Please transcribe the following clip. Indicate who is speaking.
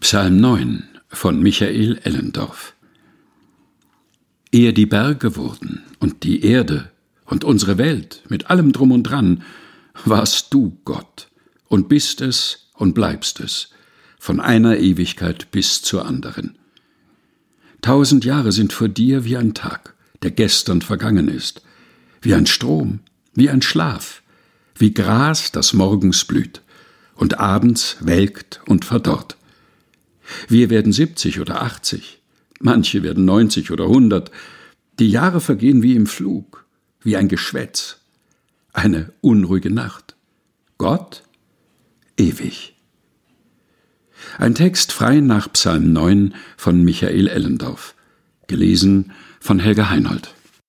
Speaker 1: Psalm 9 von Michael Ellendorf Ehe die Berge wurden und die Erde und unsere Welt mit allem drum und dran, warst du Gott und bist es und bleibst es, von einer Ewigkeit bis zur anderen. Tausend Jahre sind vor dir wie ein Tag, der gestern vergangen ist, wie ein Strom, wie ein Schlaf, wie Gras, das morgens blüht und abends welkt und verdorrt. Wir werden siebzig oder achtzig, manche werden neunzig oder hundert. Die Jahre vergehen wie im Flug, wie ein Geschwätz, eine unruhige Nacht. Gott ewig. Ein Text frei nach Psalm 9 von Michael Ellendorf, gelesen von Helga Heinold.